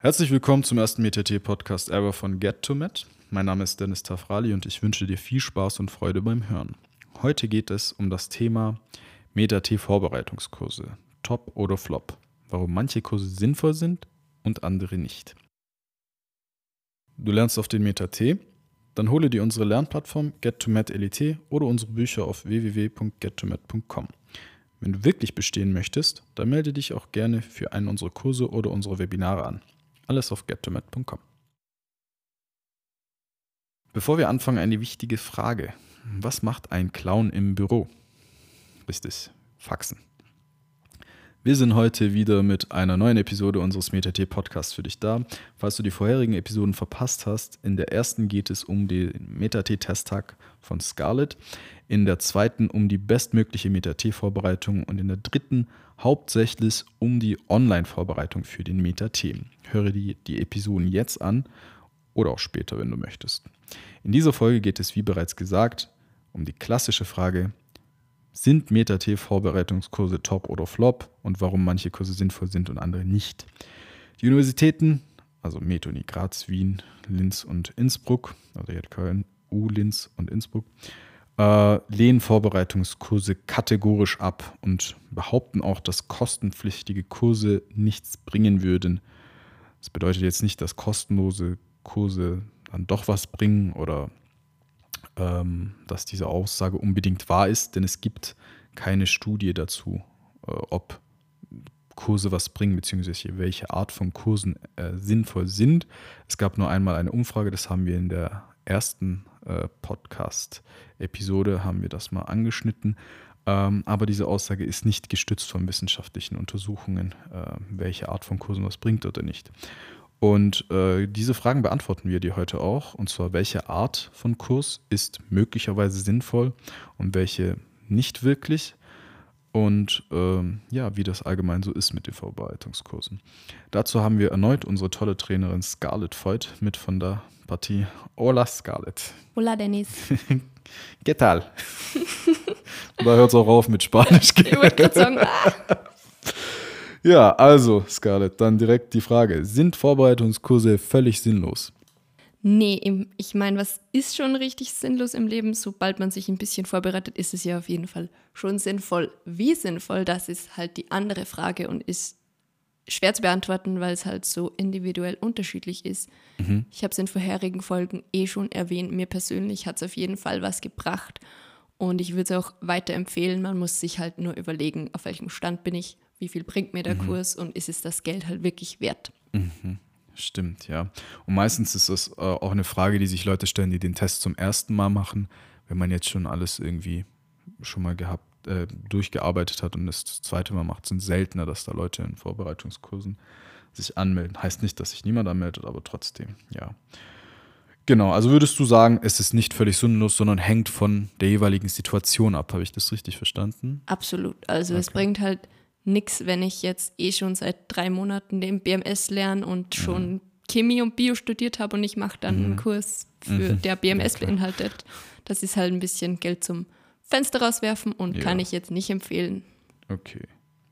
Herzlich willkommen zum ersten MetaT-Podcast ever von Get to Met. Mein Name ist Dennis Tafrali und ich wünsche dir viel Spaß und Freude beim Hören. Heute geht es um das Thema MetaT-Vorbereitungskurse. Top oder Flop. Warum manche Kurse sinnvoll sind und andere nicht. Du lernst auf den MetaT? Dann hole dir unsere Lernplattform GetToMet LET oder unsere Bücher auf www.gettomet.com. Wenn du wirklich bestehen möchtest, dann melde dich auch gerne für einen unserer Kurse oder unsere Webinare an. Alles auf gettomet.com. Bevor wir anfangen, eine wichtige Frage. Was macht ein Clown im Büro? Richtig, Faxen. Wir sind heute wieder mit einer neuen Episode unseres MetaT Podcasts für dich da. Falls du die vorherigen Episoden verpasst hast, in der ersten geht es um den MetaT Testtag von Scarlett, in der zweiten um die bestmögliche MetaT Vorbereitung und in der dritten hauptsächlich um die Online-Vorbereitung für den MetaT. Höre die, die Episoden jetzt an oder auch später, wenn du möchtest. In dieser Folge geht es, wie bereits gesagt, um die klassische Frage, sind MetaT-Vorbereitungskurse top oder flop und warum manche Kurse sinnvoll sind und andere nicht? Die Universitäten, also Metoni Graz, Wien, Linz und Innsbruck, also jetzt Köln, U, Linz und Innsbruck, äh, lehnen Vorbereitungskurse kategorisch ab und behaupten auch, dass kostenpflichtige Kurse nichts bringen würden. Das bedeutet jetzt nicht, dass kostenlose Kurse dann doch was bringen oder dass diese Aussage unbedingt wahr ist, denn es gibt keine Studie dazu, äh, ob Kurse was bringen, beziehungsweise welche Art von Kursen äh, sinnvoll sind. Es gab nur einmal eine Umfrage, das haben wir in der ersten äh, Podcast-Episode, haben wir das mal angeschnitten. Ähm, aber diese Aussage ist nicht gestützt von wissenschaftlichen Untersuchungen, äh, welche Art von Kursen was bringt oder nicht. Und äh, diese Fragen beantworten wir dir heute auch. Und zwar, welche Art von Kurs ist möglicherweise sinnvoll und welche nicht wirklich. Und äh, ja, wie das allgemein so ist mit den Vorbereitungskursen. Dazu haben wir erneut unsere tolle Trainerin Scarlett Voigt mit von der Partie. Hola Scarlett. Hola Dennis. ¿Qué tal? da hört es auch auf mit Spanisch. Ich wollte gerade sagen, ah. Ja, also Scarlett, dann direkt die Frage. Sind Vorbereitungskurse völlig sinnlos? Nee, ich meine, was ist schon richtig sinnlos im Leben? Sobald man sich ein bisschen vorbereitet, ist es ja auf jeden Fall schon sinnvoll. Wie sinnvoll, das ist halt die andere Frage und ist schwer zu beantworten, weil es halt so individuell unterschiedlich ist. Mhm. Ich habe es in vorherigen Folgen eh schon erwähnt. Mir persönlich hat es auf jeden Fall was gebracht und ich würde es auch weiterempfehlen. Man muss sich halt nur überlegen, auf welchem Stand bin ich wie viel bringt mir der mhm. Kurs und ist es das Geld halt wirklich wert? Mhm. Stimmt, ja. Und meistens ist das äh, auch eine Frage, die sich Leute stellen, die den Test zum ersten Mal machen, wenn man jetzt schon alles irgendwie schon mal gehabt, äh, durchgearbeitet hat und das, das zweite Mal macht, sind seltener, dass da Leute in Vorbereitungskursen sich anmelden. Heißt nicht, dass sich niemand anmeldet, aber trotzdem, ja. Genau, also würdest du sagen, es ist nicht völlig sinnlos, sondern hängt von der jeweiligen Situation ab. Habe ich das richtig verstanden? Absolut. Also okay. es bringt halt nichts, wenn ich jetzt eh schon seit drei Monaten den BMS lerne und schon mhm. Chemie und Bio studiert habe und ich mache dann mhm. einen Kurs, für mhm. der BMS ja, beinhaltet. Das ist halt ein bisschen Geld zum Fenster rauswerfen und ja. kann ich jetzt nicht empfehlen. Okay.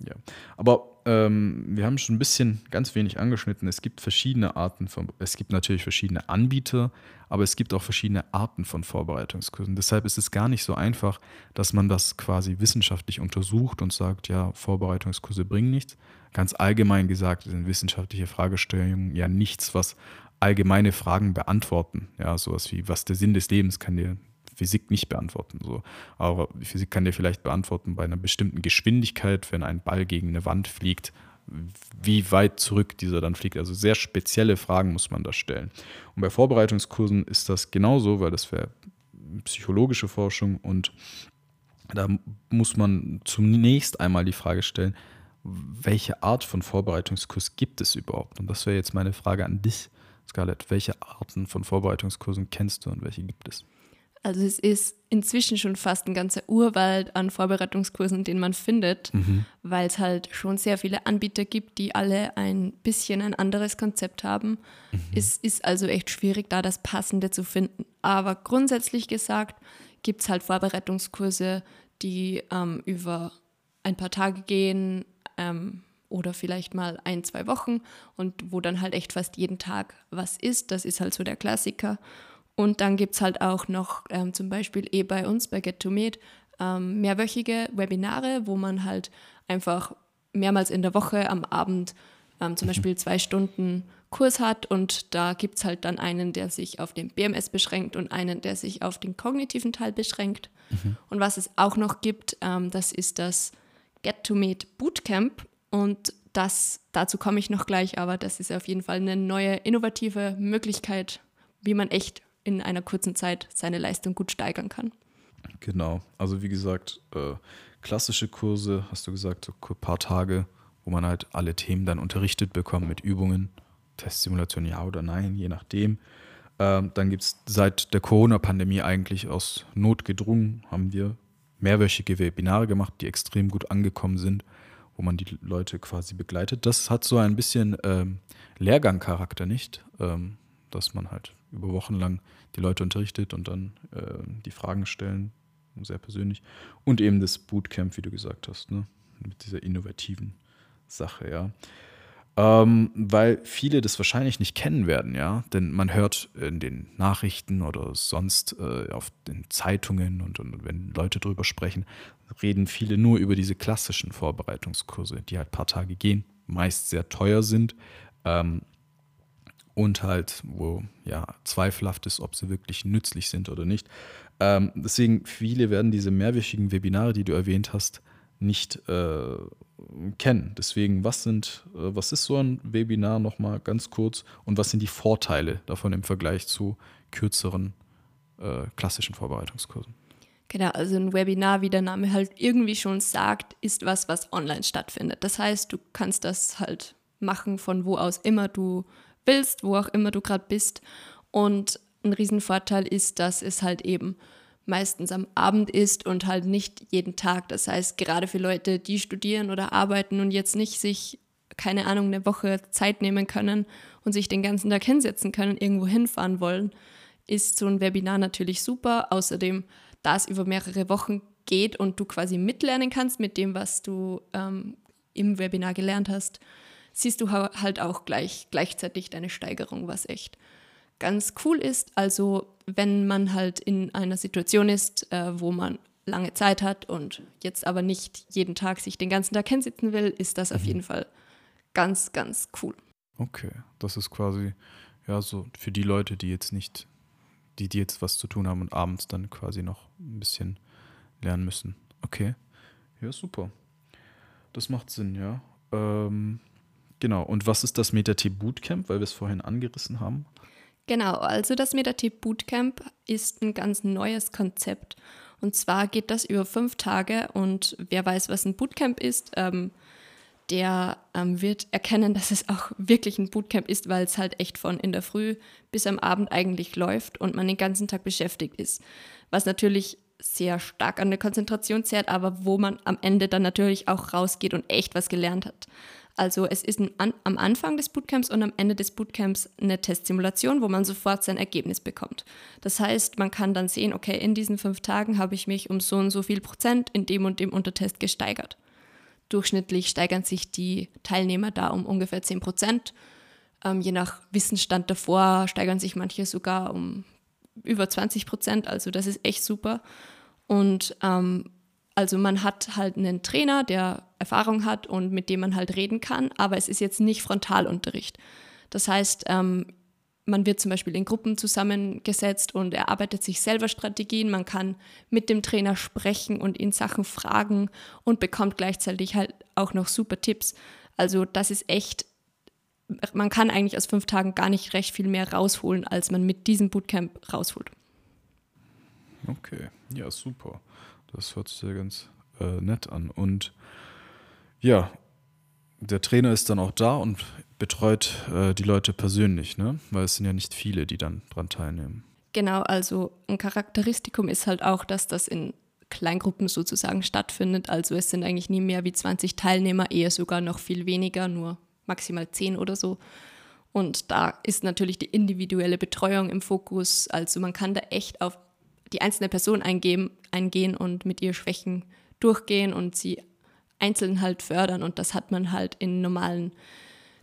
Ja, aber ähm, wir haben schon ein bisschen ganz wenig angeschnitten. Es gibt verschiedene Arten von, es gibt natürlich verschiedene Anbieter, aber es gibt auch verschiedene Arten von Vorbereitungskursen. Deshalb ist es gar nicht so einfach, dass man das quasi wissenschaftlich untersucht und sagt, ja, Vorbereitungskurse bringen nichts. Ganz allgemein gesagt sind wissenschaftliche Fragestellungen ja nichts, was allgemeine Fragen beantworten. Ja, sowas wie, was der Sinn des Lebens kann dir Physik nicht beantworten. So. Aber Physik kann dir vielleicht beantworten bei einer bestimmten Geschwindigkeit, wenn ein Ball gegen eine Wand fliegt, wie weit zurück dieser dann fliegt. Also sehr spezielle Fragen muss man da stellen. Und bei Vorbereitungskursen ist das genauso, weil das wäre psychologische Forschung und da muss man zunächst einmal die Frage stellen, welche Art von Vorbereitungskurs gibt es überhaupt? Und das wäre jetzt meine Frage an dich, Scarlett. Welche Arten von Vorbereitungskursen kennst du und welche gibt es? Also es ist inzwischen schon fast ein ganzer Urwald an Vorbereitungskursen, den man findet, mhm. weil es halt schon sehr viele Anbieter gibt, die alle ein bisschen ein anderes Konzept haben. Mhm. Es ist also echt schwierig, da das Passende zu finden. Aber grundsätzlich gesagt gibt es halt Vorbereitungskurse, die ähm, über ein paar Tage gehen ähm, oder vielleicht mal ein, zwei Wochen und wo dann halt echt fast jeden Tag was ist. Das ist halt so der Klassiker. Und dann gibt es halt auch noch ähm, zum Beispiel eh bei uns bei Get to Meet ähm, mehrwöchige Webinare, wo man halt einfach mehrmals in der Woche am Abend ähm, zum mhm. Beispiel zwei Stunden Kurs hat und da gibt es halt dann einen, der sich auf den BMS beschränkt und einen, der sich auf den kognitiven Teil beschränkt. Mhm. Und was es auch noch gibt, ähm, das ist das Get to Meet Bootcamp und das, dazu komme ich noch gleich, aber das ist auf jeden Fall eine neue, innovative Möglichkeit, wie man echt in einer kurzen Zeit seine Leistung gut steigern kann. Genau, also wie gesagt, äh, klassische Kurse, hast du gesagt, so ein paar Tage, wo man halt alle Themen dann unterrichtet bekommt mit Übungen, Testsimulation ja oder nein, je nachdem. Ähm, dann gibt es seit der Corona-Pandemie eigentlich aus Not gedrungen, haben wir mehrwöchige Webinare gemacht, die extrem gut angekommen sind, wo man die Leute quasi begleitet. Das hat so ein bisschen ähm, Lehrgangcharakter, nicht? Ähm, dass man halt über Wochen lang die Leute unterrichtet und dann äh, die Fragen stellen, sehr persönlich. Und eben das Bootcamp, wie du gesagt hast, ne? mit dieser innovativen Sache, ja. Ähm, weil viele das wahrscheinlich nicht kennen werden, ja. Denn man hört in den Nachrichten oder sonst äh, auf den Zeitungen und, und, wenn Leute drüber sprechen, reden viele nur über diese klassischen Vorbereitungskurse, die halt ein paar Tage gehen, meist sehr teuer sind. Ähm, und halt, wo ja zweifelhaft ist, ob sie wirklich nützlich sind oder nicht. Ähm, deswegen, viele werden diese mehrwöchigen Webinare, die du erwähnt hast, nicht äh, kennen. Deswegen, was sind, äh, was ist so ein Webinar nochmal ganz kurz und was sind die Vorteile davon im Vergleich zu kürzeren äh, klassischen Vorbereitungskursen? Genau, also ein Webinar, wie der Name halt irgendwie schon sagt, ist was, was online stattfindet. Das heißt, du kannst das halt machen, von wo aus immer du willst, wo auch immer du gerade bist. Und ein Riesenvorteil ist, dass es halt eben meistens am Abend ist und halt nicht jeden Tag. Das heißt, gerade für Leute, die studieren oder arbeiten und jetzt nicht sich, keine Ahnung, eine Woche Zeit nehmen können und sich den ganzen Tag hinsetzen können, irgendwo hinfahren wollen, ist so ein Webinar natürlich super. Außerdem, da es über mehrere Wochen geht und du quasi mitlernen kannst mit dem, was du ähm, im Webinar gelernt hast, siehst du halt auch gleich, gleichzeitig deine Steigerung, was echt ganz cool ist. Also wenn man halt in einer Situation ist, äh, wo man lange Zeit hat und jetzt aber nicht jeden Tag sich den ganzen Tag hinsitzen will, ist das mhm. auf jeden Fall ganz, ganz cool. Okay, das ist quasi ja so für die Leute, die jetzt nicht, die, die jetzt was zu tun haben und abends dann quasi noch ein bisschen lernen müssen. Okay, ja super. Das macht Sinn, ja. Ähm, Genau. Und was ist das MetaT Bootcamp, weil wir es vorhin angerissen haben? Genau, also das MetaT Bootcamp ist ein ganz neues Konzept. Und zwar geht das über fünf Tage und wer weiß, was ein Bootcamp ist, ähm, der ähm, wird erkennen, dass es auch wirklich ein Bootcamp ist, weil es halt echt von in der Früh bis am Abend eigentlich läuft und man den ganzen Tag beschäftigt ist. Was natürlich sehr stark an der Konzentration zehrt, aber wo man am Ende dann natürlich auch rausgeht und echt was gelernt hat. Also es ist ein, am Anfang des Bootcamps und am Ende des Bootcamps eine Testsimulation, wo man sofort sein Ergebnis bekommt. Das heißt, man kann dann sehen, okay, in diesen fünf Tagen habe ich mich um so und so viel Prozent in dem und dem Untertest gesteigert. Durchschnittlich steigern sich die Teilnehmer da um ungefähr 10 Prozent. Ähm, je nach Wissensstand davor steigern sich manche sogar um über 20 Prozent. Also das ist echt super. Und ähm, also man hat halt einen Trainer, der Erfahrung hat und mit dem man halt reden kann, aber es ist jetzt nicht Frontalunterricht. Das heißt, ähm, man wird zum Beispiel in Gruppen zusammengesetzt und erarbeitet sich selber Strategien. Man kann mit dem Trainer sprechen und ihn Sachen fragen und bekommt gleichzeitig halt auch noch super Tipps. Also das ist echt, man kann eigentlich aus fünf Tagen gar nicht recht viel mehr rausholen, als man mit diesem Bootcamp rausholt. Okay, ja, super. Das hört sich ja ganz äh, nett an. Und ja, der Trainer ist dann auch da und betreut äh, die Leute persönlich, ne? Weil es sind ja nicht viele, die dann dran teilnehmen. Genau, also ein Charakteristikum ist halt auch, dass das in Kleingruppen sozusagen stattfindet. Also es sind eigentlich nie mehr wie 20 Teilnehmer, eher sogar noch viel weniger, nur maximal 10 oder so. Und da ist natürlich die individuelle Betreuung im Fokus. Also man kann da echt auf die einzelne Person eingeben, eingehen und mit ihr Schwächen durchgehen und sie einzeln halt fördern. Und das hat man halt in normalen,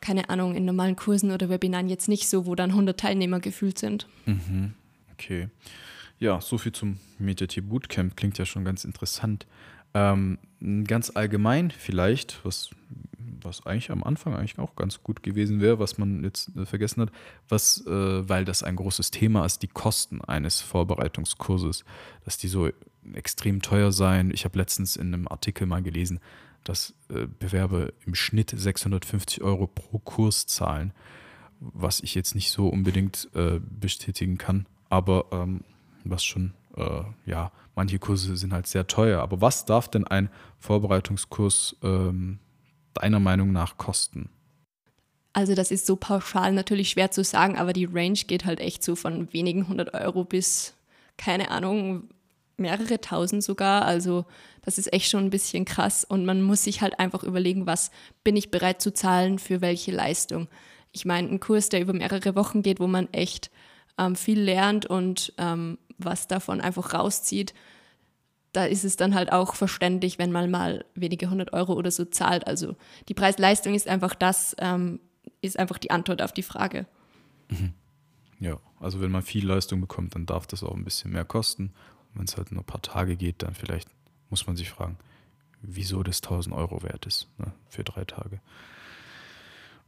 keine Ahnung, in normalen Kursen oder Webinaren jetzt nicht so, wo dann 100 Teilnehmer gefühlt sind. Mhm. Okay. Ja, so viel zum MetaT Bootcamp. Klingt ja schon ganz interessant. Ähm, ganz allgemein vielleicht, was, was eigentlich am Anfang eigentlich auch ganz gut gewesen wäre, was man jetzt äh, vergessen hat, was, äh, weil das ein großes Thema ist, die Kosten eines Vorbereitungskurses, dass die so extrem teuer seien. Ich habe letztens in einem Artikel mal gelesen, dass äh, Bewerber im Schnitt 650 Euro pro Kurs zahlen, was ich jetzt nicht so unbedingt äh, bestätigen kann, aber ähm, was schon, äh, ja, manche Kurse sind halt sehr teuer. Aber was darf denn ein Vorbereitungskurs ähm, deiner Meinung nach kosten? Also das ist so pauschal natürlich schwer zu sagen, aber die Range geht halt echt so von wenigen hundert Euro bis, keine Ahnung, mehrere tausend sogar. Also das ist echt schon ein bisschen krass und man muss sich halt einfach überlegen, was bin ich bereit zu zahlen für welche Leistung. Ich meine, ein Kurs, der über mehrere Wochen geht, wo man echt ähm, viel lernt und ähm, was davon einfach rauszieht, da ist es dann halt auch verständlich, wenn man mal wenige hundert Euro oder so zahlt. Also die Preis-Leistung ist einfach das, ähm, ist einfach die Antwort auf die Frage. Mhm. Ja, also wenn man viel Leistung bekommt, dann darf das auch ein bisschen mehr kosten. Wenn es halt nur ein paar Tage geht, dann vielleicht muss man sich fragen, wieso das 1000 Euro wert ist ne, für drei Tage.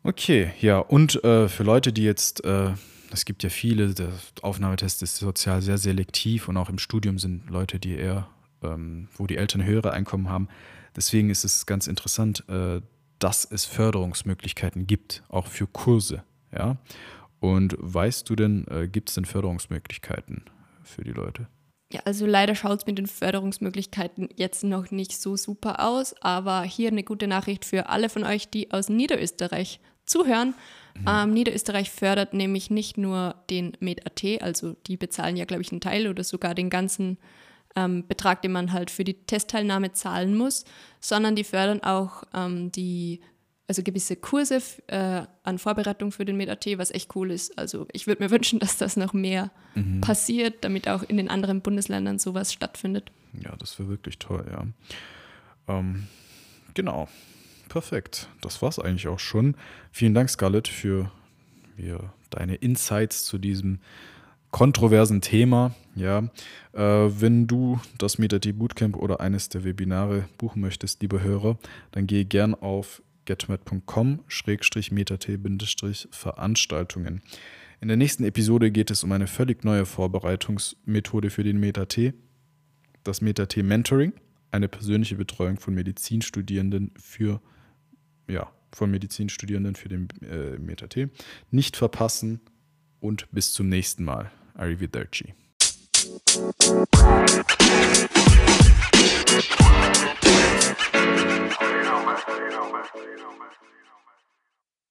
Okay, ja, und äh, für Leute, die jetzt äh, es gibt ja viele, der Aufnahmetest ist sozial sehr selektiv und auch im Studium sind Leute, die eher, ähm, wo die Eltern höhere Einkommen haben. Deswegen ist es ganz interessant, äh, dass es Förderungsmöglichkeiten gibt, auch für Kurse. Ja? Und weißt du denn, äh, gibt es denn Förderungsmöglichkeiten für die Leute? Ja, also leider schaut es mit den Förderungsmöglichkeiten jetzt noch nicht so super aus, aber hier eine gute Nachricht für alle von euch, die aus Niederösterreich zuhören. Mhm. Ähm, Niederösterreich fördert nämlich nicht nur den MedAT, also die bezahlen ja, glaube ich, einen Teil oder sogar den ganzen ähm, Betrag, den man halt für die Testteilnahme zahlen muss, sondern die fördern auch ähm, die, also gewisse Kurse äh, an Vorbereitung für den MedAT, was echt cool ist. Also ich würde mir wünschen, dass das noch mehr mhm. passiert, damit auch in den anderen Bundesländern sowas stattfindet. Ja, das wäre wirklich toll, ja. Ähm, genau. Perfekt. Das war es eigentlich auch schon. Vielen Dank, Scarlett, für, deine Insights zu diesem kontroversen Thema. Ja, äh, wenn du das MetaT Bootcamp oder eines der Webinare buchen möchtest, liebe Hörer, dann gehe gern auf getmet.com-metat-veranstaltungen. In der nächsten Episode geht es um eine völlig neue Vorbereitungsmethode für den MetaT, das MetaT Mentoring, eine persönliche Betreuung von Medizinstudierenden für ja, von Medizinstudierenden für den äh, MetaT nicht verpassen und bis zum nächsten Mal. Arrivederci. Thank you.